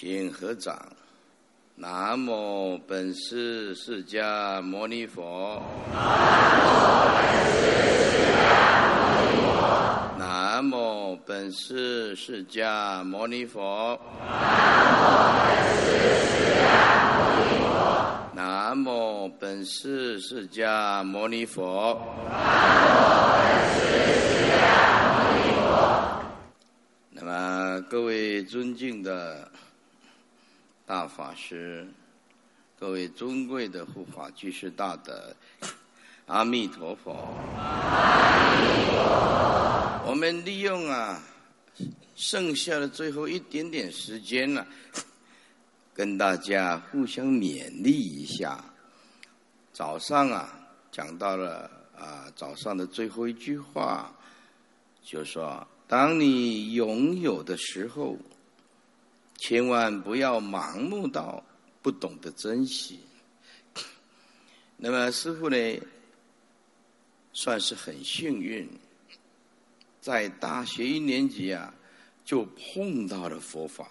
请合掌。南无本师释迦牟尼佛。南无本师释迦牟尼佛。南无本师释迦牟尼佛。南无本师释迦牟尼佛。南无本师释迦牟尼佛那么，各位尊敬的大法师，各位尊贵的护法居士大德，阿弥陀佛！我们利用啊，剩下的最后一点点时间呢，跟大家互相勉励一下。早上啊，讲到了啊，早上的最后一句话，就说。当你拥有的时候，千万不要盲目到不懂得珍惜。那么师傅呢，算是很幸运，在大学一年级啊，就碰到了佛法。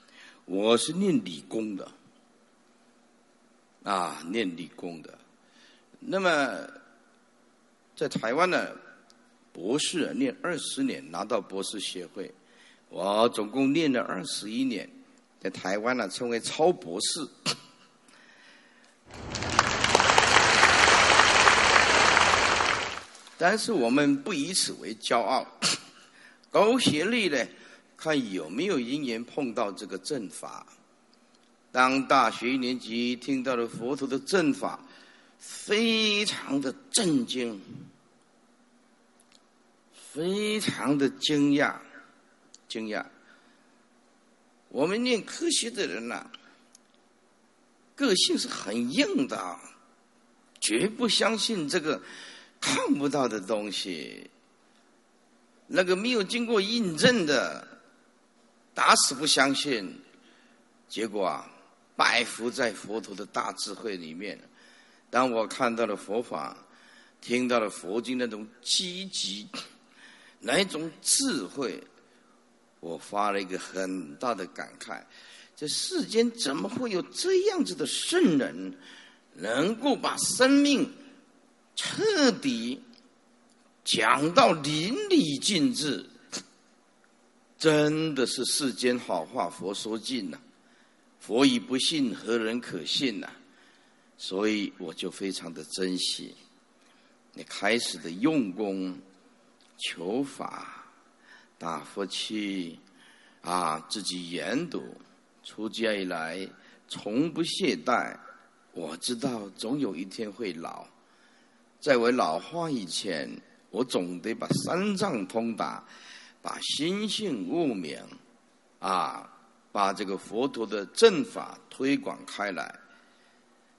我是念理工的，啊，念理工的。那么在台湾呢？博士念二十年拿到博士学位，我总共念了二十一年，在台湾呢称为超博士。但是我们不以此为骄傲，高学历呢，看有没有因缘碰到这个正法。当大学一年级听到了佛陀的正法，非常的震惊。非常的惊讶，惊讶。我们念科学的人呐，个性是很硬的，绝不相信这个看不到的东西，那个没有经过印证的，打死不相信。结果啊，拜伏在佛陀的大智慧里面。当我看到了佛法，听到了佛经那种积极。那种智慧？我发了一个很大的感慨：这世间怎么会有这样子的圣人，能够把生命彻底讲到淋漓尽致？真的是世间好话佛说尽呐！佛以不信，何人可信呐？所以我就非常的珍惜你开始的用功。求法，打佛气，啊，自己研读，出家以来从不懈怠。我知道总有一天会老，在我老化以前，我总得把三藏通达，把心性悟明，啊，把这个佛陀的正法推广开来。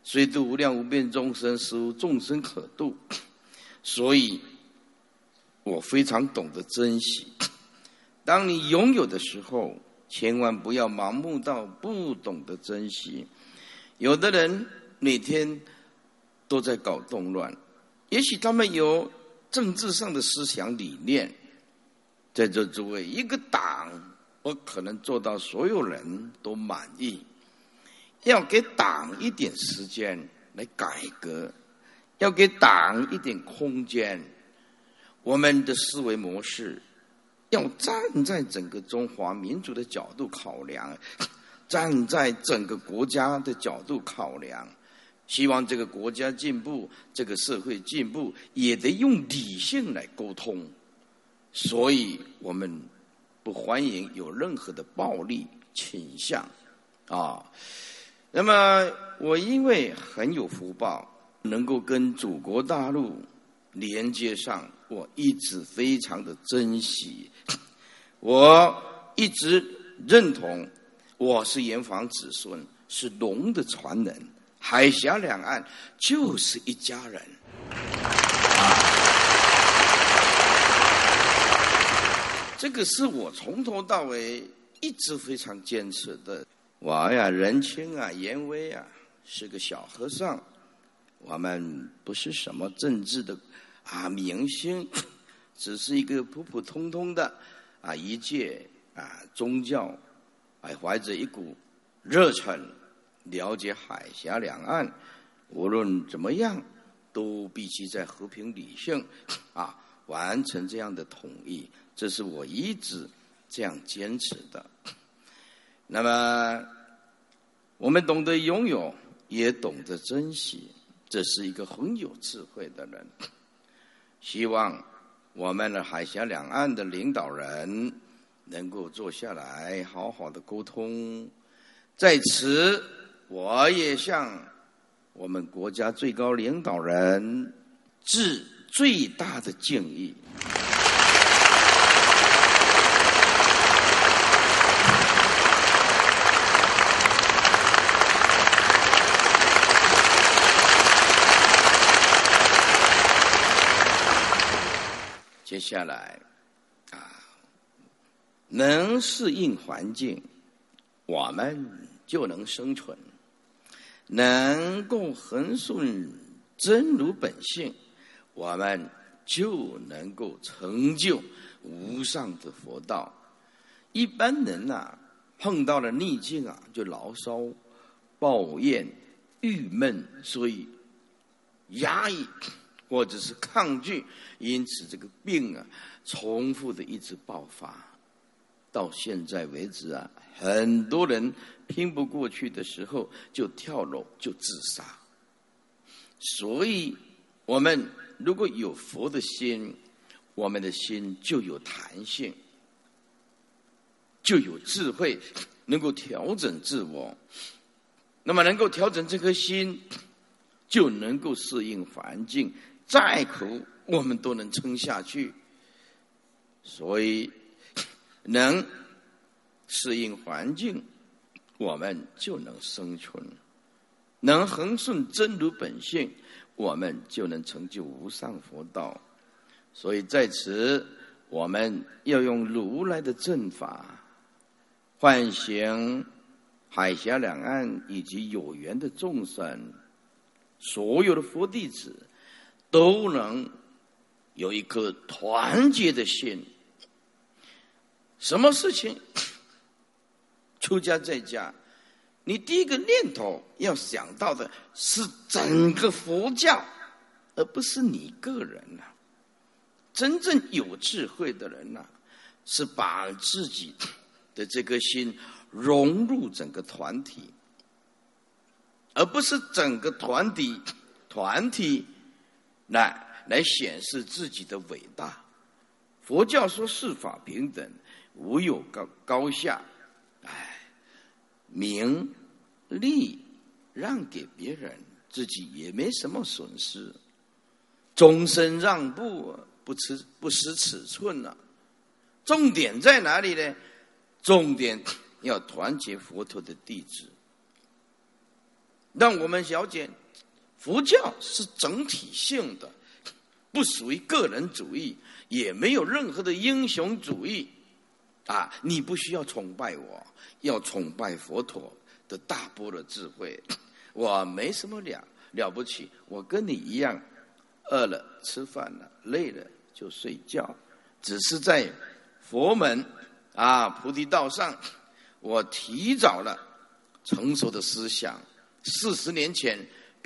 虽度无量无边众生，实无众生可度，所以。我非常懂得珍惜。当你拥有的时候，千万不要盲目到不懂得珍惜。有的人每天都在搞动乱，也许他们有政治上的思想理念。在这诸位，一个党我可能做到所有人都满意，要给党一点时间来改革，要给党一点空间。我们的思维模式要站在整个中华民族的角度考量，站在整个国家的角度考量，希望这个国家进步，这个社会进步，也得用理性来沟通。所以我们不欢迎有任何的暴力倾向啊。那么我因为很有福报，能够跟祖国大陆连接上。我一直非常的珍惜，我一直认同我是炎黄子孙，是龙的传人，海峡两岸就是一家人。这个是我从头到尾一直非常坚持的。我呀，人轻啊，严威啊，是个小和尚。我们不是什么政治的。啊，明星 只是一个普普通通的啊一介啊宗教，还怀着一股热忱，了解海峡两岸，无论怎么样，都必须在和平理性 啊完成这样的统一。这是我一直这样坚持的。那么，我们懂得拥有，也懂得珍惜，这是一个很有智慧的人。希望我们的海峡两岸的领导人能够坐下来好好的沟通。在此，我也向我们国家最高领导人致最大的敬意。接下来，啊，能适应环境，我们就能生存；能够恒顺真如本性，我们就能够成就无上的佛道。一般人呐，碰到了逆境啊，就牢骚、抱怨、郁闷，所以压抑。或者是抗拒，因此这个病啊，重复的一直爆发，到现在为止啊，很多人拼不过去的时候就跳楼就自杀。所以，我们如果有佛的心，我们的心就有弹性，就有智慧，能够调整自我。那么，能够调整这颗心，就能够适应环境。再苦，我们都能撑下去。所以，能适应环境，我们就能生存；能恒顺真如本性，我们就能成就无上佛道。所以在此，我们要用如来的正法，唤醒海峡两岸以及有缘的众生，所有的佛弟子。都能有一颗团结的心。什么事情？出家在家，你第一个念头要想到的是整个佛教，而不是你个人呐。真正有智慧的人呐，是把自己的这颗心融入整个团体，而不是整个团体团体。来来显示自己的伟大。佛教说世法平等，无有高高下，哎，名利让给别人，自己也没什么损失。终身让步，不吃不失尺寸了。重点在哪里呢？重点要团结佛陀的弟子，让我们了解。佛教是整体性的，不属于个人主义，也没有任何的英雄主义。啊，你不需要崇拜我，要崇拜佛陀的大波的智慧。我没什么了了不起，我跟你一样，饿了吃饭了，累了就睡觉。只是在佛门啊菩提道上，我提早了成熟的思想，四十年前。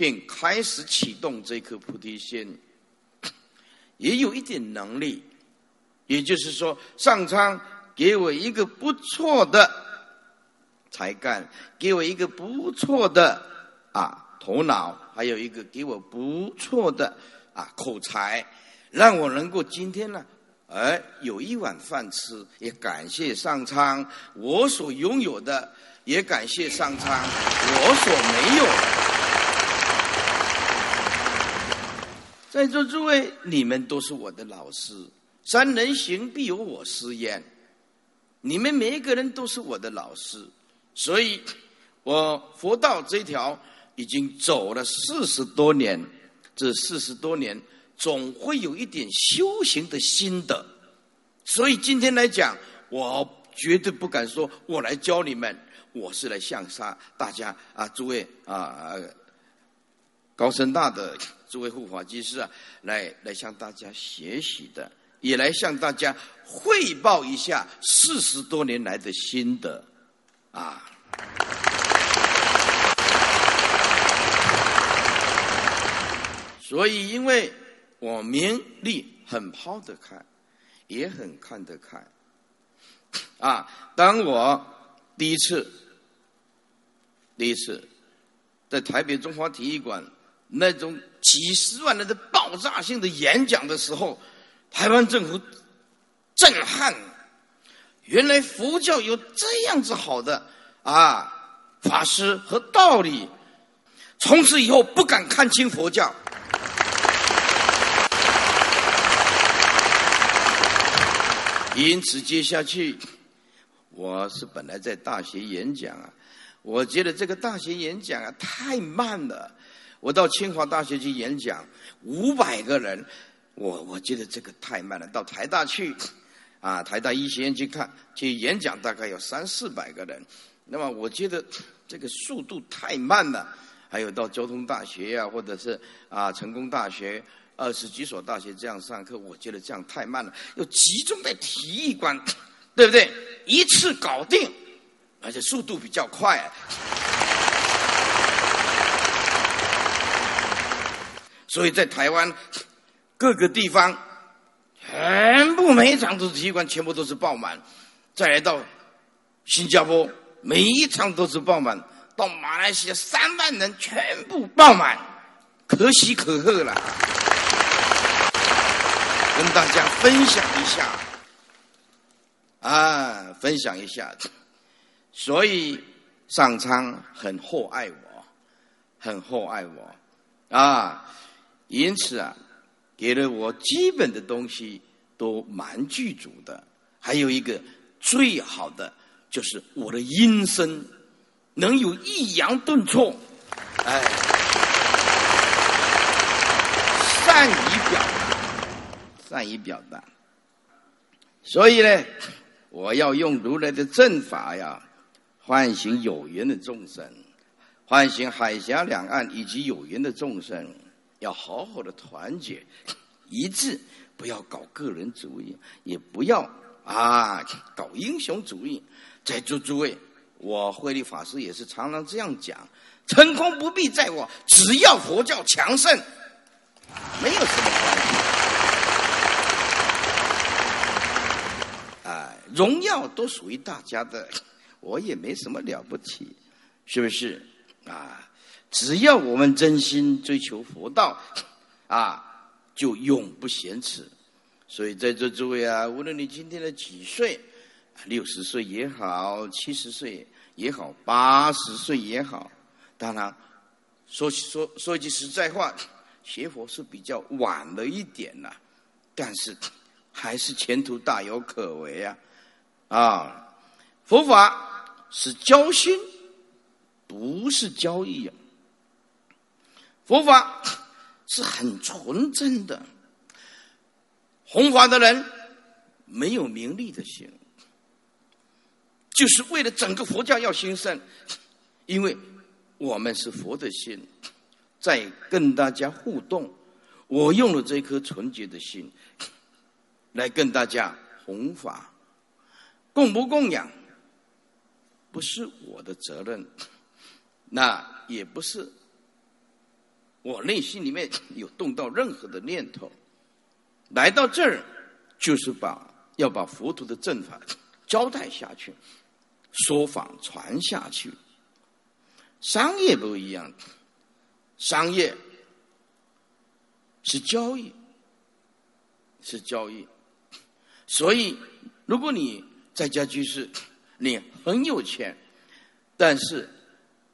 便开始启动这颗菩提心，也有一点能力。也就是说，上苍给我一个不错的才干，给我一个不错的啊头脑，还有一个给我不错的啊口才，让我能够今天呢，哎有一碗饭吃。也感谢上苍，我所拥有的，也感谢上苍，我所没有的。在座诸位，你们都是我的老师。三人行，必有我师焉。你们每一个人都是我的老师，所以，我佛道这条已经走了四十多年。这四十多年，总会有一点修行的心得。所以今天来讲，我绝对不敢说我来教你们，我是来向杀大家啊，诸位啊，高深大的。这位护法技师啊来来向大家学习的也来向大家汇报一下四十多年来的心得。啊。所以因为我名利很抛得开也很看得开啊当我第一次第一次在台北中华体育馆那种几十万人的爆炸性的演讲的时候，台湾政府震撼。原来佛教有这样子好的啊法师和道理，从此以后不敢看清佛教。因此，接下去我是本来在大学演讲啊，我觉得这个大学演讲啊太慢了。我到清华大学去演讲，五百个人，我我觉得这个太慢了。到台大去。啊，台大医学院去看去演讲，大概有三四百个人。那么我觉得这个速度太慢了。还有到交通大学呀，或者是啊成功大学二十几所大学这样上课，我觉得这样太慢了。要集中在体育馆，对不对？一次搞定，而且速度比较快。所以在台湾各个地方。全部每一场都是体育馆，全部都是爆满。再来到新加坡，每一场都是爆满。到马来西亚，三万人全部爆满，可喜可贺了。跟大家分享一下，啊，分享一下。所以上苍很厚爱我，很厚爱我，啊，因此啊。给了我基本的东西都蛮具足的，还有一个最好的就是我的音声能有抑扬顿挫，哎，善于表达，善于表达。所以呢，我要用如来的正法呀，唤醒有缘的众生，唤醒海峡两岸以及有缘的众生。要好好的团结一致，不要搞个人主义，也不要啊搞英雄主义。在座诸位，我慧律法师也是常常这样讲：成功不必在我，只要佛教强盛，没有什么关系。啊，荣耀都属于大家的，我也没什么了不起，是不是啊？只要我们真心追求佛道，啊，就永不嫌迟。所以在座诸位啊，无论你今天的几岁，六十岁也好，七十岁也好，八十岁也好，当然，说说说一句实在话，学佛是比较晚了一点呐，但是还是前途大有可为啊！啊，佛法是交心，不是交易啊。佛法是很纯真的，弘法的人没有名利的心，就是为了整个佛教要兴盛，因为我们是佛的心，在跟大家互动，我用了这颗纯洁的心来跟大家弘法，供不供养不是我的责任，那也不是。我内心里面有动到任何的念头，来到这儿就是把要把佛陀的正法交代下去，说法传下去。商业不一样，商业是交易，是交易。所以，如果你在家居士，你很有钱，但是。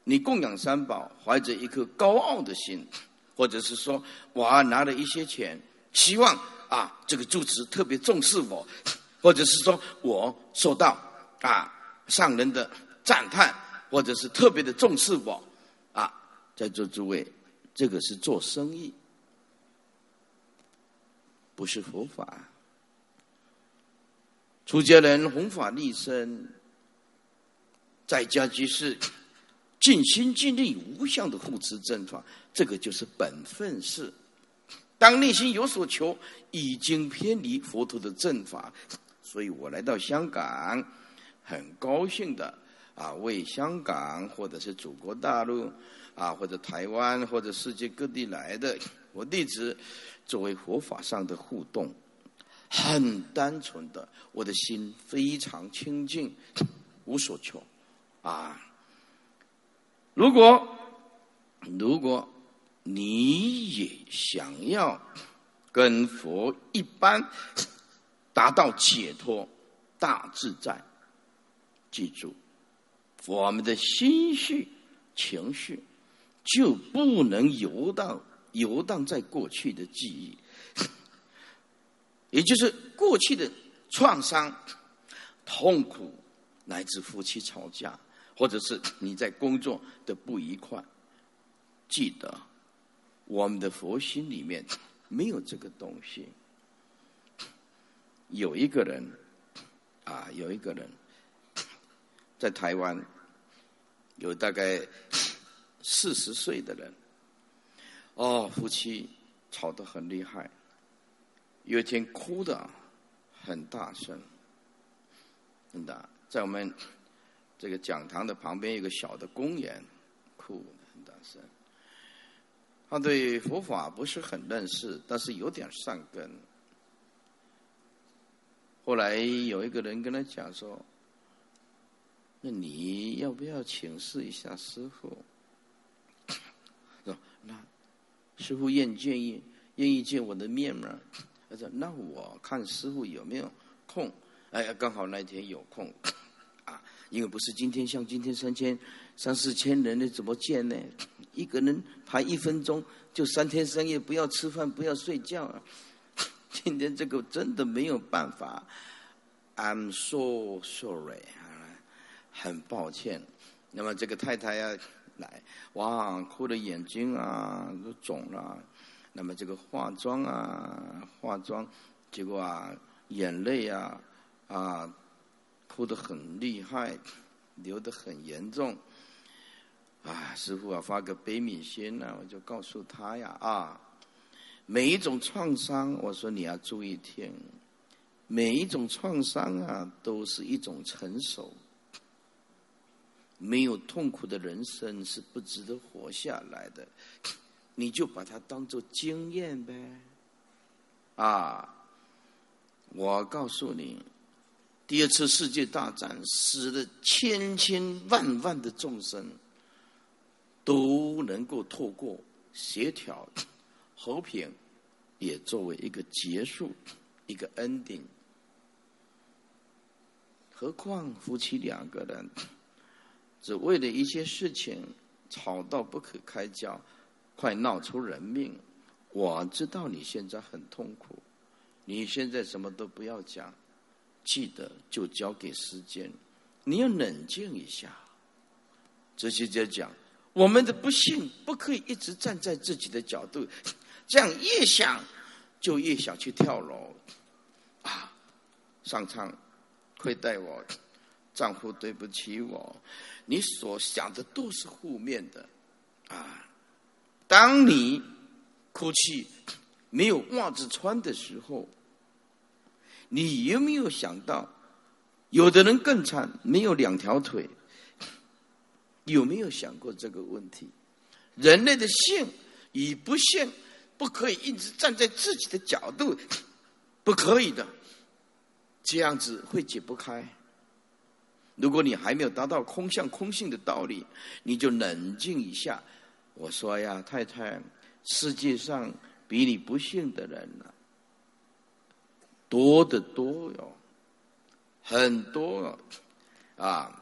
你供养三宝，怀着一颗高傲的心，或者是说，我拿了一些钱，希望啊，这个住持特别重视我，或者是说我受到啊上人的赞叹，或者是特别的重视我，啊，在座诸位，这个是做生意，不是佛法。出家人弘法立身，在家居士。尽心尽力无相的护持正法，这个就是本分事。当内心有所求，已经偏离佛陀的正法，所以我来到香港，很高兴的啊，为香港或者是祖国大陆啊，或者台湾或者世界各地来的我弟子作为佛法上的互动，很单纯的，我的心非常清净，无所求啊。如果如果你也想要跟佛一般达到解脱大自在，记住，我们的心绪情绪就不能游荡游荡在过去的记忆，也就是过去的创伤、痛苦，乃至夫妻吵架。或者是你在工作的不愉快，记得我们的佛心里面没有这个东西。有一个人啊，有一个人在台湾，有大概四十岁的人，哦，夫妻吵得很厉害，有一天哭的很大声，真的在我们。这个讲堂的旁边有个小的公园，哭很大声。他对佛法不是很认识，但是有点善根。后来有一个人跟他讲说：“那你要不要请示一下师傅？” 说：“那师傅愿建议愿意见我的面吗？”他说：“那我看师傅有没有空？哎呀，刚好那天有空。”因为不是今天像今天三千三四千人，你怎么见呢？一个人排一分钟，就三天三夜不要吃饭，不要睡觉啊！今天这个真的没有办法，I'm so sorry，很抱歉。那么这个太太呀来，哇，哭的眼睛啊都肿了。那么这个化妆啊化妆，结果啊眼泪啊啊。哭得很厉害，流得很严重。啊，师傅啊，发个悲悯心呢，我就告诉他呀，啊，每一种创伤，我说你要注意听，每一种创伤啊，都是一种成熟。没有痛苦的人生是不值得活下来的，你就把它当做经验呗。啊，我告诉你。第二次世界大战使得千千万万的众生都能够透过协调和平，也作为一个结束，一个 ending。何况夫妻两个人只为了一些事情吵到不可开交，快闹出人命。我知道你现在很痛苦，你现在什么都不要讲。记得就交给时间，你要冷静一下。哲学家讲，我们的不幸不可以一直站在自己的角度，这样越想就越想去跳楼。啊，上苍亏待我，丈夫对不起我，你所想的都是负面的。啊，当你哭泣没有袜子穿的时候。你有没有想到，有的人更惨，没有两条腿？有没有想过这个问题？人类的幸与不幸，不可以一直站在自己的角度，不可以的，这样子会解不开。如果你还没有达到空相空性的道理，你就冷静一下。我说呀，太太，世界上比你不幸的人呢。多的多哟，很多啊！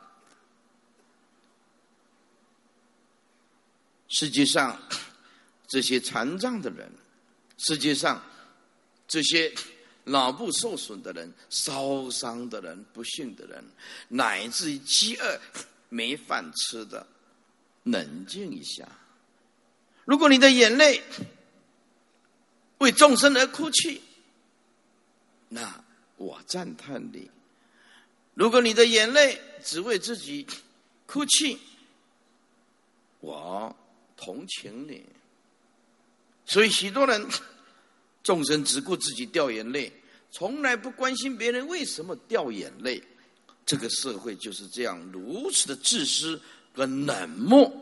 世界上这些残障的人，世界上这些脑部受损的人、烧伤的人、不幸的人，乃至于饥饿没饭吃的，冷静一下。如果你的眼泪为众生而哭泣。那我赞叹你。如果你的眼泪只为自己哭泣，我同情你。所以许多人众生只顾自己掉眼泪，从来不关心别人为什么掉眼泪。这个社会就是这样如此的自私跟冷漠，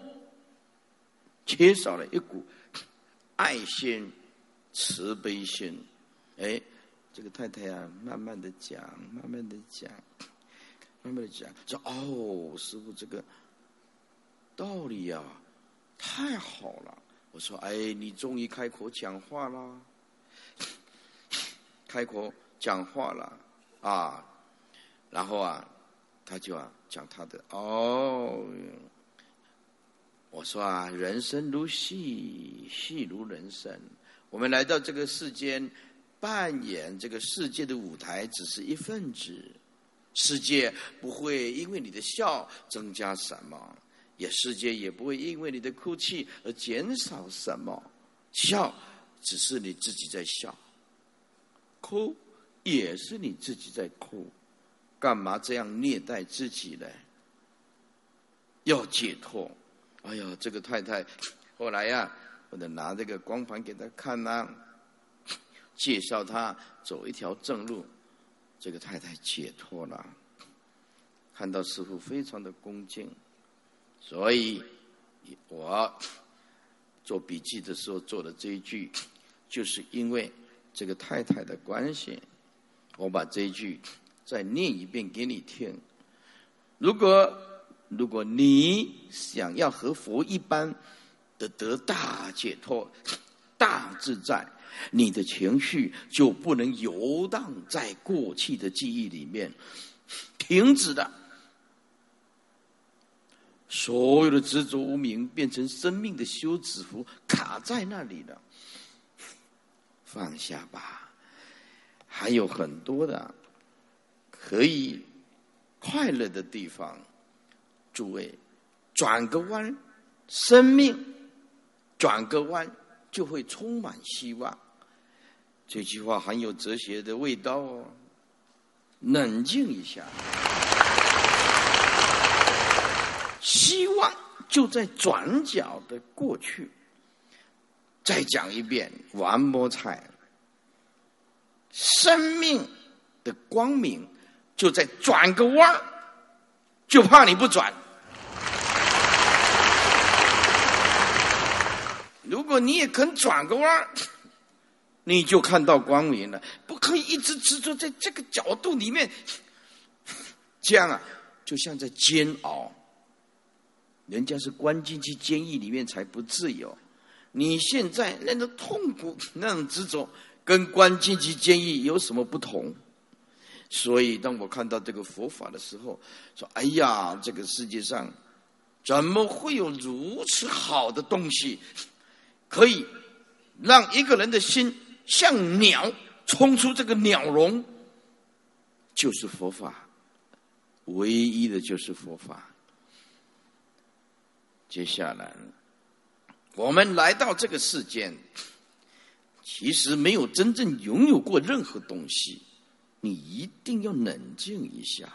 缺少了一股爱心、慈悲心。哎，这个太太啊，慢慢的讲，慢慢的讲，慢慢的讲，说哦，师傅这个道理呀，太好了。我说，哎，你终于开口讲话了，开口讲话了啊，然后啊，他就啊讲他的哦。我说啊，人生如戏，戏如人生。我们来到这个世间，扮演这个世界的舞台，只是一份子。世界不会因为你的笑增加什么，也世界也不会因为你的哭泣而减少什么。笑只是你自己在笑，哭也是你自己在哭。干嘛这样虐待自己呢？要解脱。哎呀，这个太太，后来呀，我得拿这个光盘给他看呐，介绍他走一条正路。这个太太解脱了，看到师傅非常的恭敬，所以我做笔记的时候做的这一句，就是因为这个太太的关系，我把这一句再念一遍给你听。如果。如果你想要和佛一般的得大解脱、大自在，你的情绪就不能游荡在过去的记忆里面，停止的。所有的执着无名变成生命的休止符，卡在那里了。放下吧，还有很多的可以快乐的地方。诸位，转个弯，生命转个弯就会充满希望。这句话很有哲学的味道哦。冷静一下，希望就在转角的过去。再讲一遍，one more time，生命的光明就在转个弯就怕你不转。如果你也肯转个弯你就看到光明了。不可以一直执着在这个角度里面，这样啊，就像在煎熬。人家是关进去监狱里面才不自由，你现在那种痛苦、那种执着，跟关进去监狱有什么不同？所以，当我看到这个佛法的时候，说：“哎呀，这个世界上怎么会有如此好的东西？”可以让一个人的心像鸟冲出这个鸟笼，就是佛法，唯一的就是佛法。接下来，我们来到这个世间，其实没有真正拥有过任何东西，你一定要冷静一下。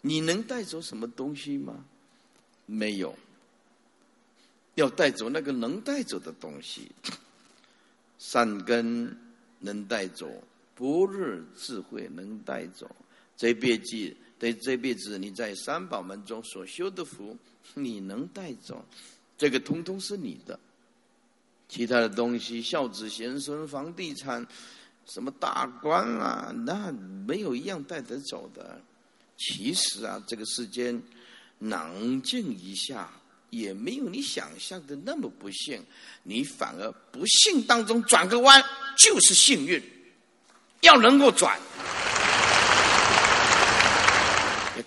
你能带走什么东西吗？没有。要带走那个能带走的东西，善根能带走，不日智慧能带走。这辈子，这这辈子你在三宝门中所修的福，你能带走，这个通通是你的。其他的东西，孝子贤孙、房地产、什么大官啊，那没有一样带得走的。其实啊，这个世间冷静一下。也没有你想象的那么不幸，你反而不幸当中转个弯就是幸运。要能够转，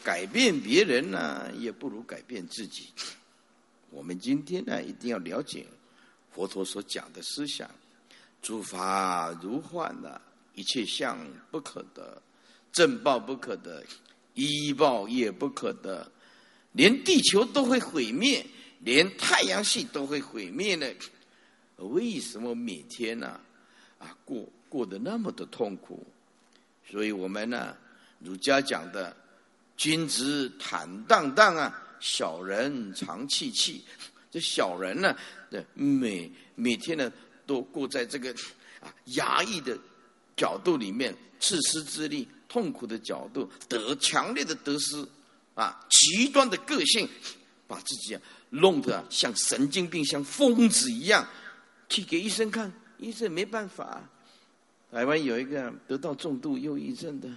改变别人呢，也不如改变自己。我们今天呢，一定要了解佛陀所讲的思想：诸法如幻的，一切相不可得，正报不可得，依报也不可得。连地球都会毁灭，连太阳系都会毁灭呢？为什么每天呢？啊，过过得那么的痛苦？所以我们呢，儒家讲的“君子坦荡荡啊，小人常戚戚”。这小人呢，每每天呢，都过在这个啊压抑的角度里面，自私自利、痛苦的角度，得强烈的得失。啊，极端的个性，把自己啊弄得像神经病、像疯子一样，去给医生看，医生没办法。台湾有一个得到重度忧郁症的，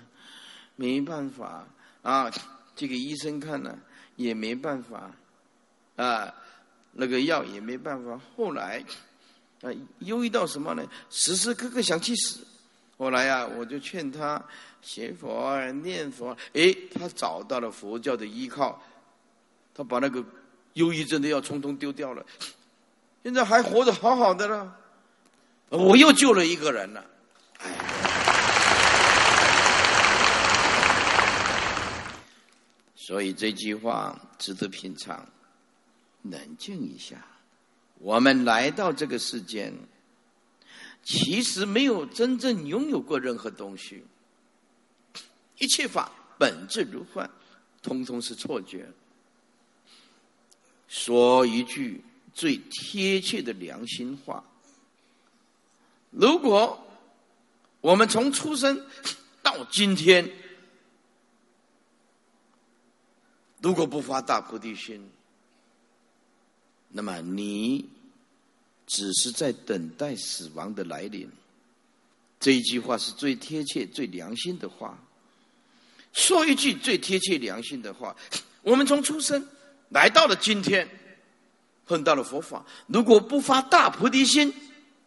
没办法啊，去给医生看了也没办法，啊，那个药也没办法。后来啊，忧郁到什么呢？时时刻刻想去死。后来呀，我就劝他学佛、念佛。哎，他找到了佛教的依靠，他把那个忧郁症的药通通丢掉了，现在还活得好好的了。我又救了一个人了。哎，所以这句话值得品尝。冷静一下，我们来到这个世间。其实没有真正拥有过任何东西，一切法本质如幻，通通是错觉。说一句最贴切的良心话：如果我们从出生到今天，如果不发大菩提心，那么你。只是在等待死亡的来临。这一句话是最贴切、最良心的话。说一句最贴切、良心的话：我们从出生来到了今天，碰到了佛法，如果不发大菩提心，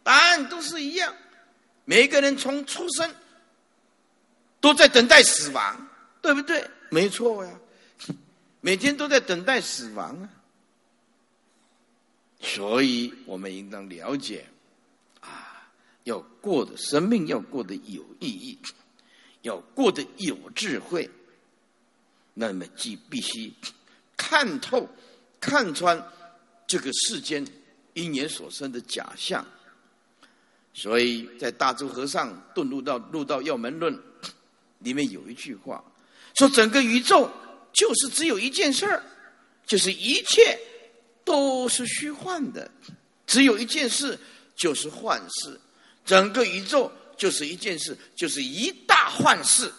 答案都是一样。每一个人从出生都在等待死亡，对不对？没错呀，每天都在等待死亡啊。所以我们应当了解，啊，要过的生命要过得有意义，要过得有智慧，那么即必须看透、看穿这个世间因缘所生的假象。所以在大周和尚顿入到入道要门论里面有一句话，说整个宇宙就是只有一件事儿，就是一切。都是虚幻的，只有一件事，就是幻事。整个宇宙就是一件事，就是一大幻事。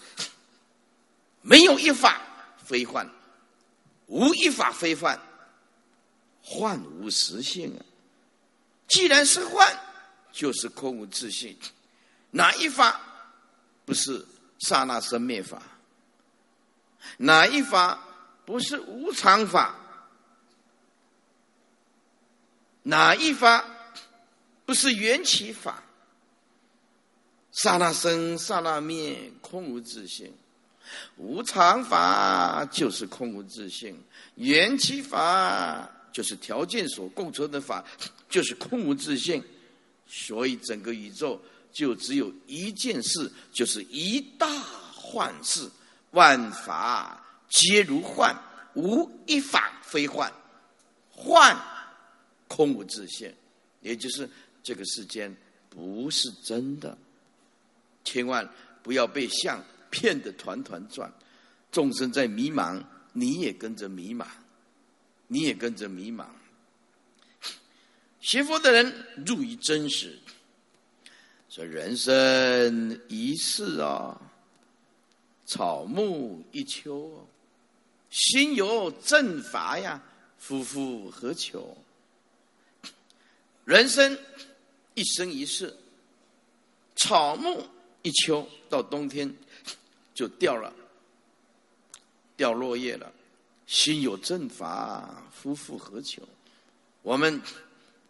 没有一法非幻，无一法非幻，幻无实性啊！既然是幻，就是空无自性。哪一法不是刹那生灭法？哪一法不是无常法？哪一法不是缘起法？刹那生，刹那灭，空无自性。无常法就是空无自性，缘起法就是条件所构成的法，就是空无自性。所以整个宇宙就只有一件事，就是一大幻事。万法皆如幻，无一法非幻。幻。空无自性，也就是这个世间不是真的，千万不要被相骗得团团转。众生在迷茫，你也跟着迷茫，你也跟着迷茫。学佛的人入于真实，说人生一世啊，草木一秋，心有正法呀，夫复何求？人生一生一世，草木一秋，到冬天就掉了，掉落叶了。心有正法，夫复何求？我们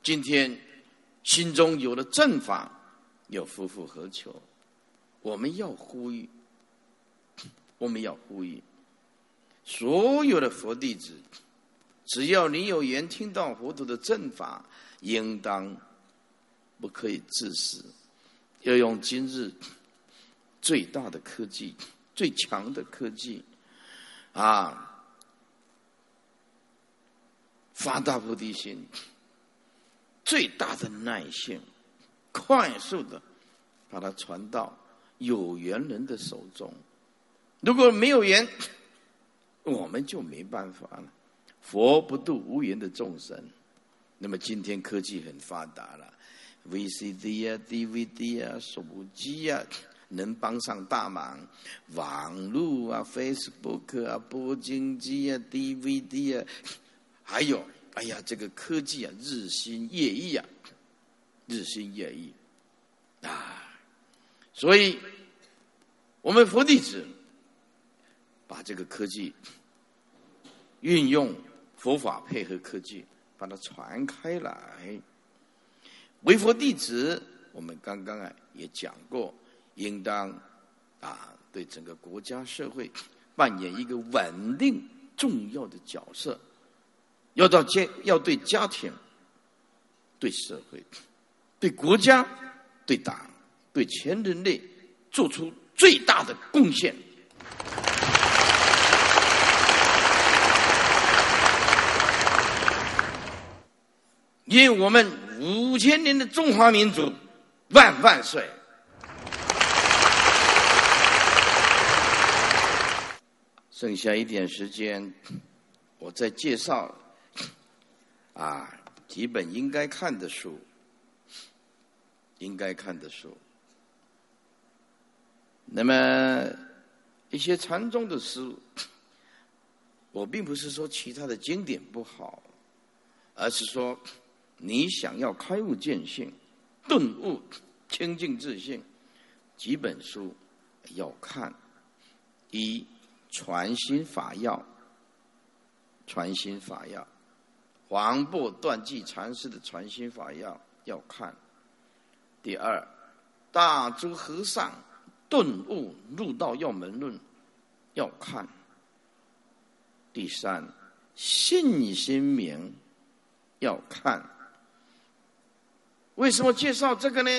今天心中有了正法，又夫复何求？我们要呼吁，我们要呼吁所有的佛弟子，只要你有缘听到佛陀的正法。应当不可以自私，要用今日最大的科技、最强的科技啊，发大菩提心，最大的耐性，快速的把它传到有缘人的手中。如果没有缘，我们就没办法了。佛不度无缘的众生。那么今天科技很发达了，VCD 啊、DVD 啊、手机啊，能帮上大忙。网络啊、Facebook 啊、播经机啊、DVD 啊，还有，哎呀，这个科技啊，日新月异啊，日新月异啊，所以，我们佛弟子把这个科技运用佛法配合科技，把它传开来。为佛弟子，我们刚刚啊也讲过，应当啊对整个国家社会扮演一个稳定重要的角色。要到家，要对家庭、对社会、对国家、对党、对全人类做出最大的贡献。因为我们五千年的中华民族万万岁！剩下一点时间，我再介绍。啊，几本应该看的书，应该看的书。那么一些禅宗的书，我并不是说其他的经典不好，而是说你想要开悟见性、顿悟、清净自信，几本书要看。一传心法要，传心法要。黄檗断际禅师的传心法要要看。第二，大珠和尚顿悟入道要门论要看。第三，信心明要看。为什么介绍这个呢？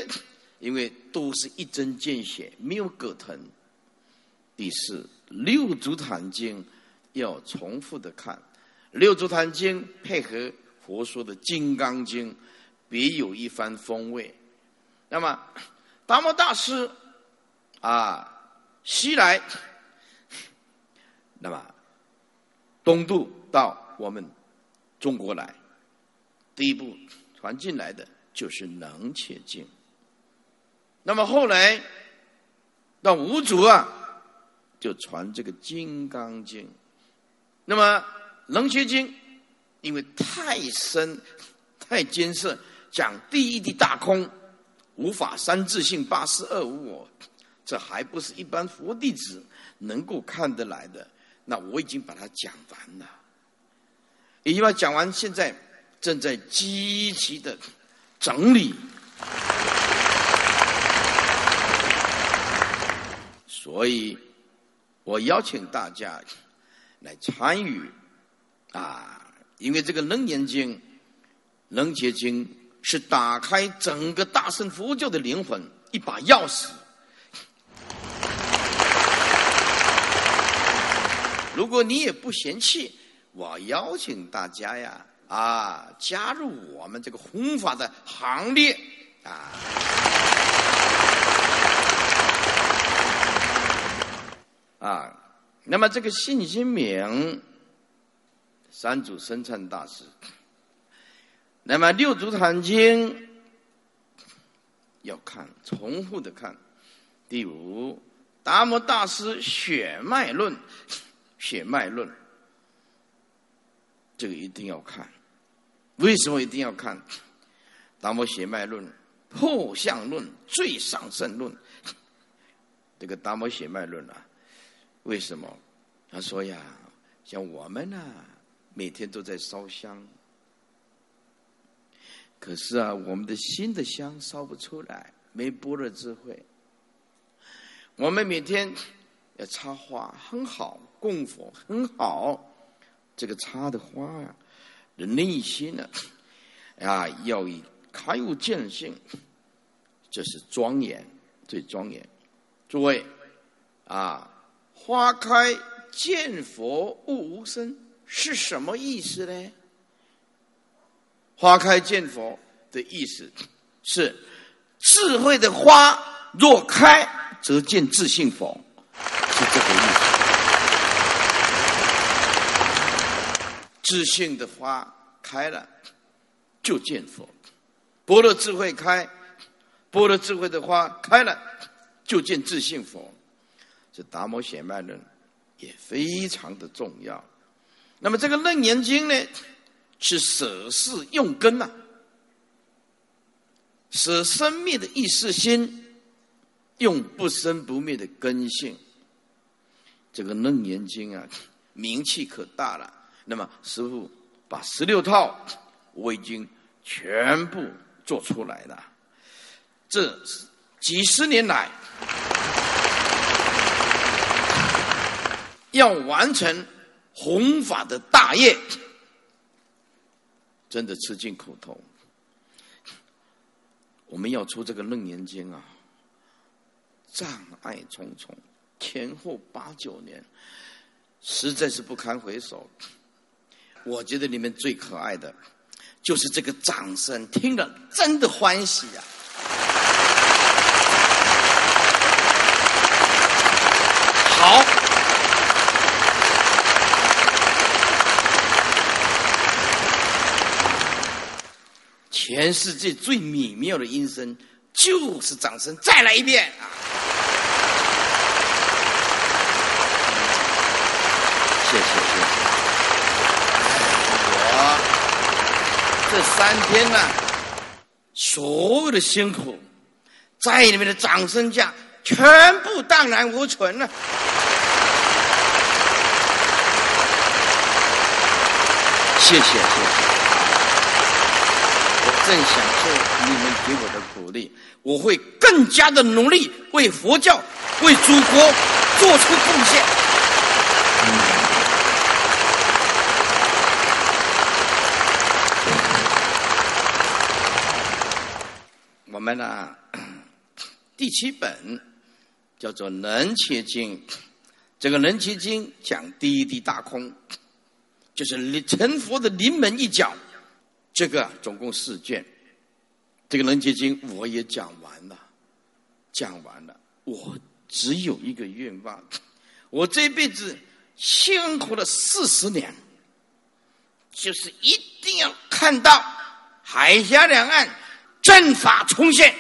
因为都是一针见血，没有葛藤。第四，六祖坛经要重复的看。六祖坛经配合佛说的金刚经，别有一番风味。那么，达摩大师啊，西来，那么东渡到我们中国来，第一步传进来的就是《能且经》。那么后来到五祖啊，就传这个《金刚经》。那么。楞伽经，因为太深、太艰涩，讲第一的大空，无法三自性、八四二无我，这还不是一般佛弟子能够看得来的。那我已经把它讲完了，已经把讲完，现在正在积极的整理，所以我邀请大家来参与。啊，因为这个《楞严经》《楞伽经》是打开整个大乘佛教的灵魂一把钥匙。如果你也不嫌弃，我邀请大家呀，啊，加入我们这个弘法的行列啊！啊，那么这个信心名。三祖生称大师，那么六祖坛经要看，重复的看。第五，达摩大师血脉论，血脉论，这个一定要看。为什么一定要看？达摩血脉论、破相论、最上圣论，这个达摩血脉论啊，为什么？他说呀，像我们呢。每天都在烧香，可是啊，我们的心的香烧不出来，没般若智慧。我们每天要插花很好，供佛很好，这个插的花啊，的内心呢，啊，要以开悟见性，这是庄严，最庄严。诸位啊，花开见佛悟无生。是什么意思呢？花开见佛的意思是智慧的花若开，则见自性佛，是这个意思。自性的花开了，就见佛；般若智慧开，般若智慧的花开了，就见自性佛。这达摩显脉论也非常的重要。那么这个《楞严经》呢，是舍事用根呐，舍生灭的意识心，用不生不灭的根性。这个《楞严经》啊，名气可大了。那么师傅把十六套我已经全部做出来了。这几十年来，要完成弘法的大业，真的吃尽苦头。我们要出这个《楞严经》啊，障碍重重。前后八九年，实在是不堪回首。我觉得里面最可爱的，就是这个掌声，听了真的欢喜呀！好，全世界最美妙的音声，就是掌声。再来一遍啊！谢谢谢谢，我这三天呢，所有的辛苦，在你们的掌声下，全部荡然无存了。谢谢谢谢，正享受你们给我的鼓励，我会更加的努力为佛教、为祖国做出贡献。我们呢，第七本叫做《能切经》，这个《能切经》讲第一地大空，就是成佛的临门一脚。这个总共四卷，这个《能切经》我也讲完了，讲完了。我只有一个愿望，我这辈子辛苦了四十年，就是一定要看到海峡两岸。阵法重现，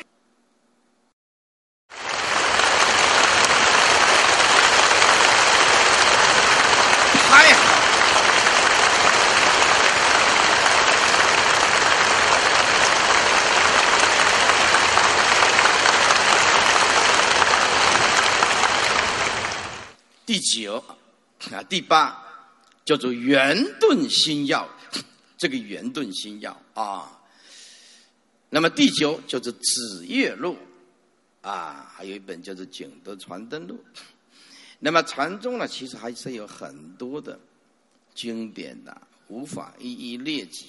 太好！第九啊，第八叫做圆顿心药，这个圆顿心药啊。那么第九就是《紫月录》，啊，还有一本叫做《景德传灯录》。那么禅宗呢，其实还是有很多的经典的，无法一一列举。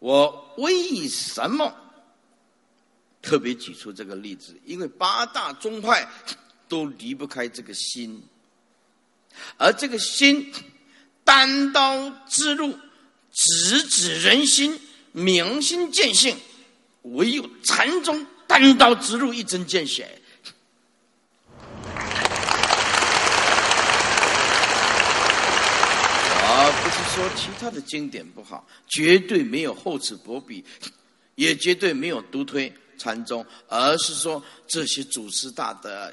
我为什么特别举出这个例子？因为八大宗派都离不开这个心，而这个心单刀直入，直指人心，明心见性。唯有禅宗单刀直入，一针见血。而不是说其他的经典不好，绝对没有厚此薄彼，也绝对没有独推禅宗，而是说这些祖师大德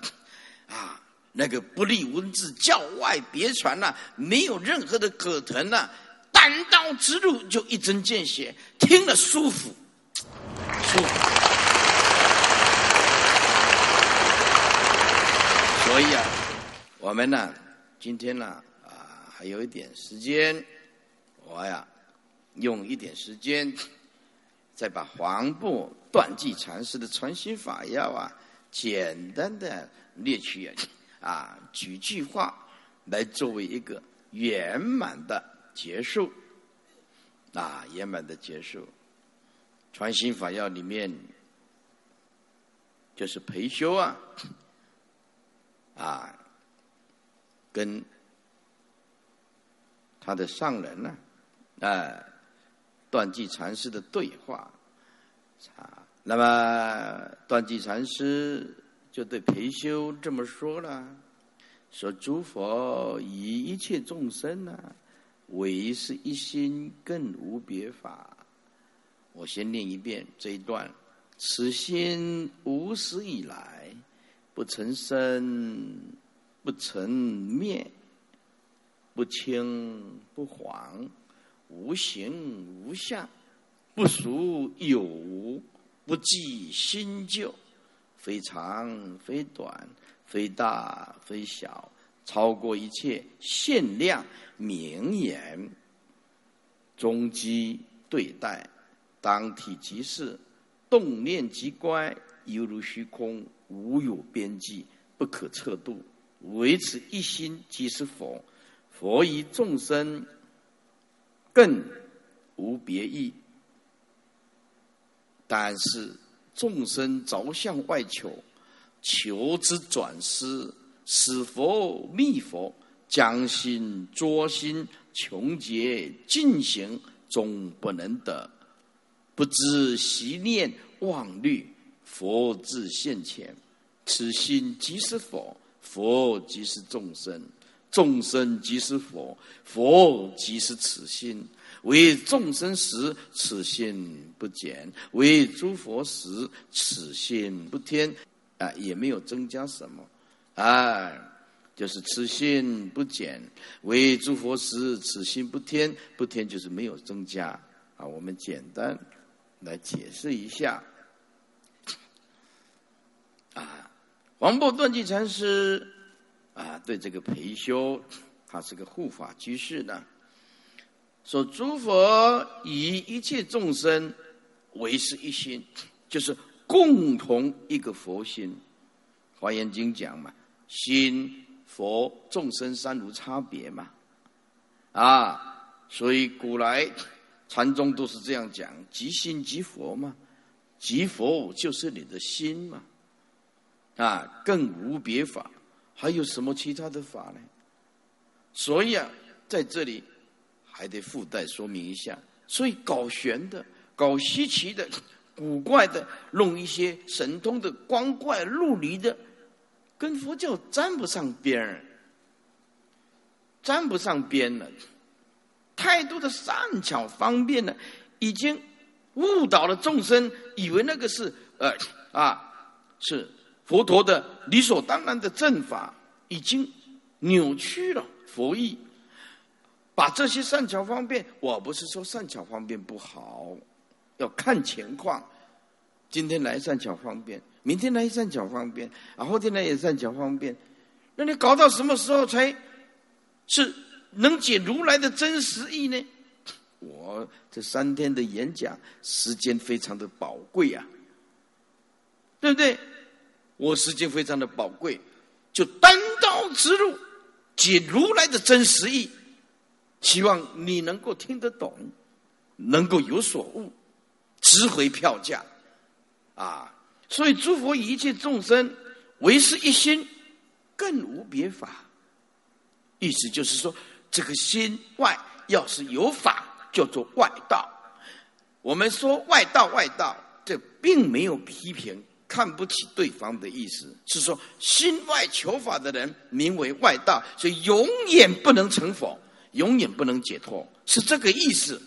啊，那个不立文字，教外别传呐，没有任何的可疼呐，单刀直入就一针见血，听了舒服。舒服所以啊，我们呢，今天呢，啊，还有一点时间，我呀，用一点时间，再把黄布断际禅师的传心法要啊，简单的列举一下啊，几句话来作为一个圆满的结束，啊，圆满的结束。传心法要里面，就是培修啊，啊，跟他的上人呢，啊，断际禅师的对话啊，那么断际禅师就对培修这么说了：说诸佛以一切众生呢，唯是一心，更无别法。我先念一遍这一段：此心无始以来，不曾生，不曾灭，不清不黄，无形无相，不属有无，不计新旧，非长非短，非大非小，超过一切限量名言，终极对待，当体即事，动念即乖，犹如虚空，无有边际，不可测度。唯此一心即是佛，佛以众生更无别意。但是众生着向外求，求之转思，使佛密佛，将心捉心，穷劫尽行，终不能得。不知习念妄虑，佛自现前，此心即是佛。佛即是众生，众生即是佛，佛即是此心。为众生时，此心不减；为诸佛时，此心不添。啊，也没有增加什么。啊，就是此心不减；为诸佛时，此心不添。不添就是没有增加。啊，我们简单来解释一下。王波断际禅师啊，对这个培修，他是个护法居士呢。说诸佛以一切众生为是一心，就是共同一个佛心。华严经讲嘛，心佛众生三无差别嘛。啊，所以古来禅宗都是这样讲：即心即佛嘛，即佛就是你的心嘛。啊，更无别法，还有什么其他的法呢？所以啊，在这里还得附带说明一下。所以搞玄的、搞稀奇的、古怪的，弄一些神通的、光怪陆离的，跟佛教沾不上边儿，沾不上边了。太多的善巧方便呢，已经误导了众生，以为那个是呃啊是。佛陀的理所当然的正法已经扭曲了佛意，把这些善巧方便，我不是说善巧方便不好，要看情况。今天来善巧方便，明天来善巧方便，啊，后天来也善巧方便，那你搞到什么时候才是能解如来的真实意呢？我这三天的演讲时间非常的宝贵啊，对不对？我时间非常的宝贵，就单刀直入，解如来的真实意，希望你能够听得懂，能够有所悟，值回票价，啊！所以诸佛一切众生唯是一心，更无别法。意思就是说，这个心外要是有法，叫做外道。我们说外道外道，这并没有批评。看不起对方的意思是说，心外求法的人名为外道，所以永远不能成佛，永远不能解脱，是这个意思。